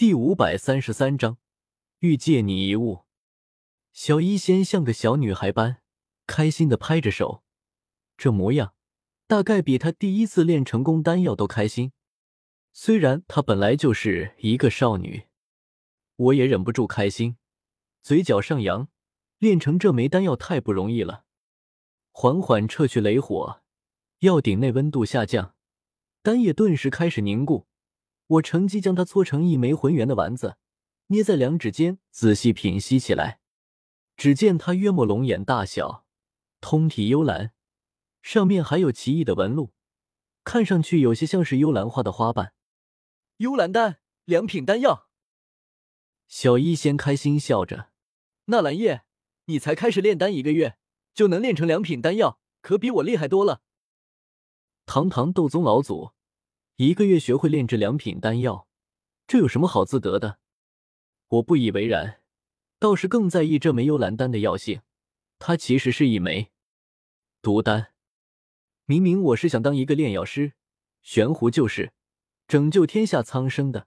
第五百三十三章，欲借你一物。小医仙像个小女孩般开心的拍着手，这模样大概比她第一次练成功丹药都开心。虽然她本来就是一个少女，我也忍不住开心，嘴角上扬。练成这枚丹药太不容易了。缓缓撤去雷火，药鼎内温度下降，丹液顿时开始凝固。我乘机将它搓成一枚浑圆的丸子，捏在两指间，仔细品析起来。只见它约莫龙眼大小，通体幽蓝，上面还有奇异的纹路，看上去有些像是幽兰花的花瓣。幽兰丹，良品丹药。小医仙开心笑着：“纳兰叶，你才开始炼丹一个月，就能炼成良品丹药，可比我厉害多了。”堂堂斗宗老祖。一个月学会炼制良品丹药，这有什么好自得的？我不以为然，倒是更在意这枚幽兰丹的药性。它其实是一枚毒丹。明明我是想当一个炼药师，悬壶救世，拯救天下苍生的，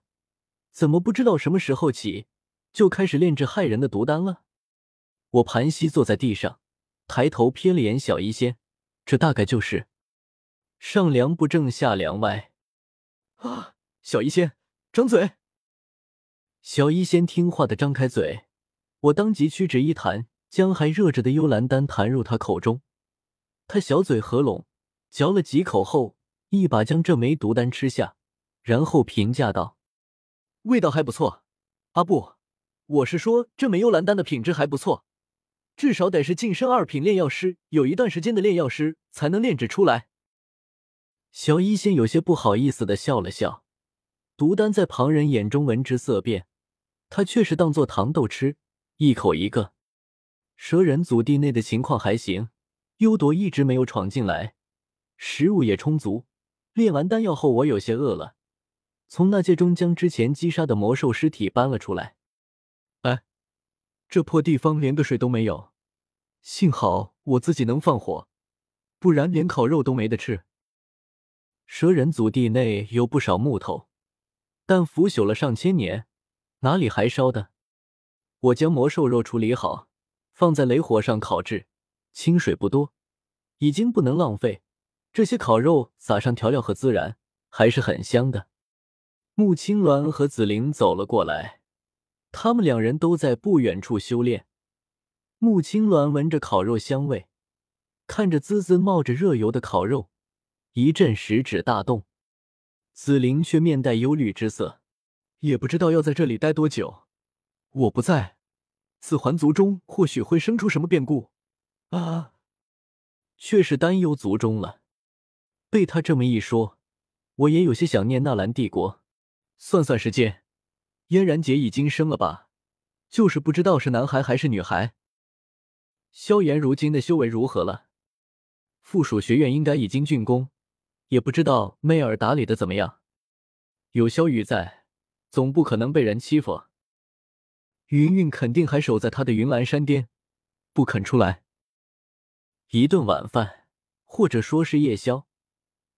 怎么不知道什么时候起就开始炼制害人的毒丹了？我盘膝坐在地上，抬头瞥了眼小医仙，这大概就是上梁不正下梁歪。啊！小医仙，张嘴。小医仙听话的张开嘴，我当即屈指一弹，将还热着的幽兰丹弹入他口中。他小嘴合拢，嚼了几口后，一把将这枚毒丹吃下，然后评价道：“味道还不错。阿布，我是说这枚幽兰丹的品质还不错，至少得是晋升二品炼药师，有一段时间的炼药师才能炼制出来。”小医仙有些不好意思的笑了笑，毒丹在旁人眼中闻之色变，他却是当做糖豆吃，一口一个。蛇人祖地内的情况还行，幽朵一直没有闯进来，食物也充足。炼完丹药后，我有些饿了，从那界中将之前击杀的魔兽尸体搬了出来。哎，这破地方连个水都没有，幸好我自己能放火，不然连烤肉都没得吃。蛇人祖地内有不少木头，但腐朽了上千年，哪里还烧的？我将魔兽肉处理好，放在雷火上烤制，清水不多，已经不能浪费。这些烤肉撒上调料和孜然，还是很香的。穆青鸾和紫菱走了过来，他们两人都在不远处修炼。穆青鸾闻着烤肉香味，看着滋滋冒着热油的烤肉。一阵食指大动，紫菱却面带忧虑之色，也不知道要在这里待多久。我不在，紫环族中或许会生出什么变故。啊，却是担忧族中了。被他这么一说，我也有些想念纳兰帝国。算算时间，嫣然姐已经生了吧？就是不知道是男孩还是女孩。萧炎如今的修为如何了？附属学院应该已经竣工。也不知道媚儿打理的怎么样，有萧雨在，总不可能被人欺负。云云肯定还守在他的云岚山巅，不肯出来。一顿晚饭，或者说是夜宵，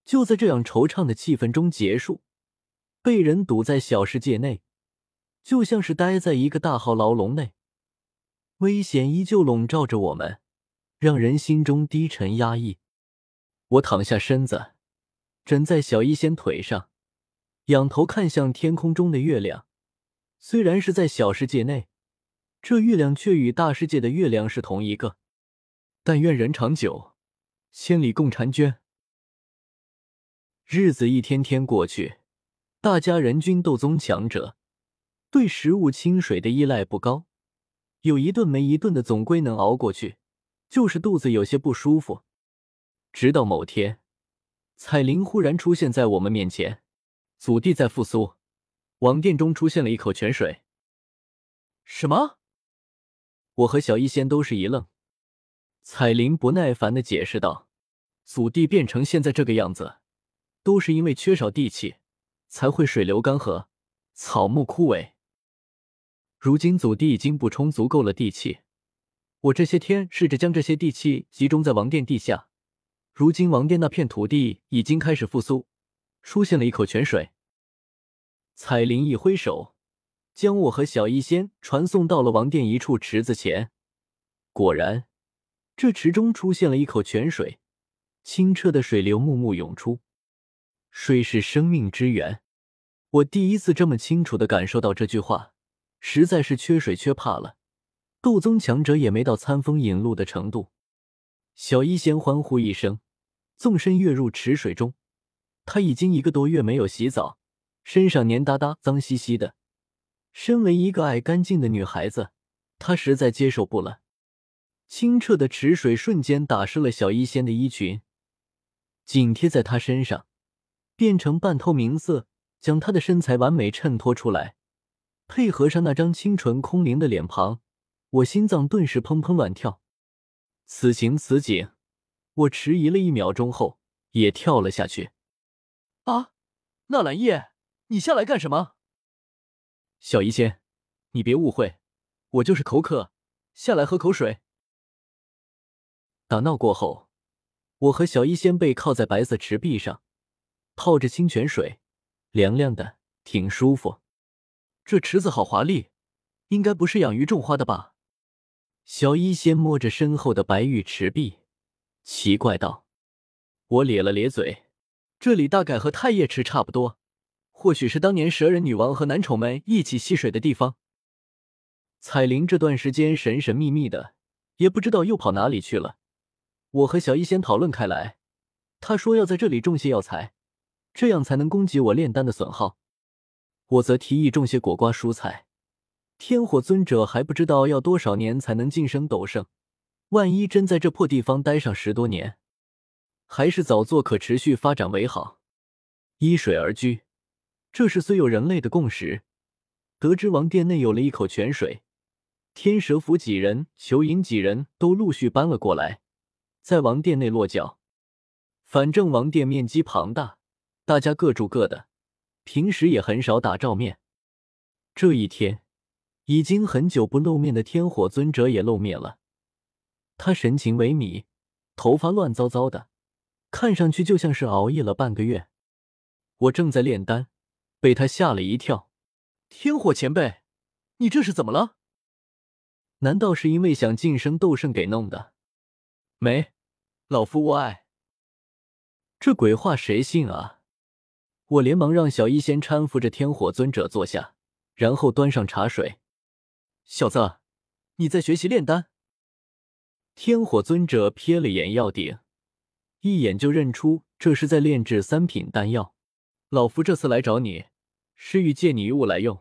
就在这样惆怅的气氛中结束。被人堵在小世界内，就像是待在一个大号牢笼内，危险依旧笼罩着我们，让人心中低沉压抑。我躺下身子。枕在小医仙腿上，仰头看向天空中的月亮。虽然是在小世界内，这月亮却与大世界的月亮是同一个。但愿人长久，千里共婵娟。日子一天天过去，大家人均斗宗强者，对食物清水的依赖不高，有一顿没一顿的，总归能熬过去，就是肚子有些不舒服。直到某天。彩铃忽然出现在我们面前，祖地在复苏，王殿中出现了一口泉水。什么？我和小医仙都是一愣。彩铃不耐烦的解释道：“祖地变成现在这个样子，都是因为缺少地气，才会水流干涸，草木枯萎。如今祖地已经补充足够了地气，我这些天试着将这些地气集中在王殿地下。”如今王殿那片土地已经开始复苏，出现了一口泉水。彩铃一挥手，将我和小医仙传送到了王殿一处池子前。果然，这池中出现了一口泉水，清澈的水流木木涌出。水是生命之源，我第一次这么清楚的感受到这句话，实在是缺水缺怕了。斗宗强者也没到餐风引路的程度。小医仙欢呼一声，纵身跃入池水中。他已经一个多月没有洗澡，身上黏哒哒、脏兮兮的。身为一个爱干净的女孩子，她实在接受不了。清澈的池水瞬间打湿了小医仙的衣裙，紧贴在她身上，变成半透明色，将她的身材完美衬托出来。配合上那张清纯空灵的脸庞，我心脏顿时砰砰乱跳。此情此景，我迟疑了一秒钟后，也跳了下去。啊，纳兰叶，你下来干什么？小医仙，你别误会，我就是口渴，下来喝口水。打闹过后，我和小医仙背靠在白色池壁上，泡着清泉水，凉凉的，挺舒服。这池子好华丽，应该不是养鱼种花的吧？小医仙摸着身后的白玉池壁，奇怪道。我咧了咧嘴，这里大概和太液池差不多。或许是当年蛇人女王和男宠们一起戏水的地方。彩铃这段时间神神秘秘的，也不知道又跑哪里去了。我和小医仙讨论开来，他说要在这里种些药材，这样才能供给我炼丹的损耗。我则提议种些果瓜蔬菜。天火尊者还不知道要多少年才能晋升斗圣，万一真在这破地方待上十多年，还是早做可持续发展为好。依水而居。这是虽有人类的共识。得知王殿内有了一口泉水，天蛇府几人、裘影几人都陆续搬了过来，在王殿内落脚。反正王殿面积庞大，大家各住各的，平时也很少打照面。这一天，已经很久不露面的天火尊者也露面了。他神情萎靡，头发乱糟糟的，看上去就像是熬夜了半个月。我正在炼丹。被他吓了一跳，天火前辈，你这是怎么了？难道是因为想晋升斗圣给弄的？没，老夫无碍。这鬼话谁信啊？我连忙让小医仙搀扶着天火尊者坐下，然后端上茶水。小子，你在学习炼丹？天火尊者瞥了眼药鼎，一眼就认出这是在炼制三品丹药。老夫这次来找你，是欲借你一物来用。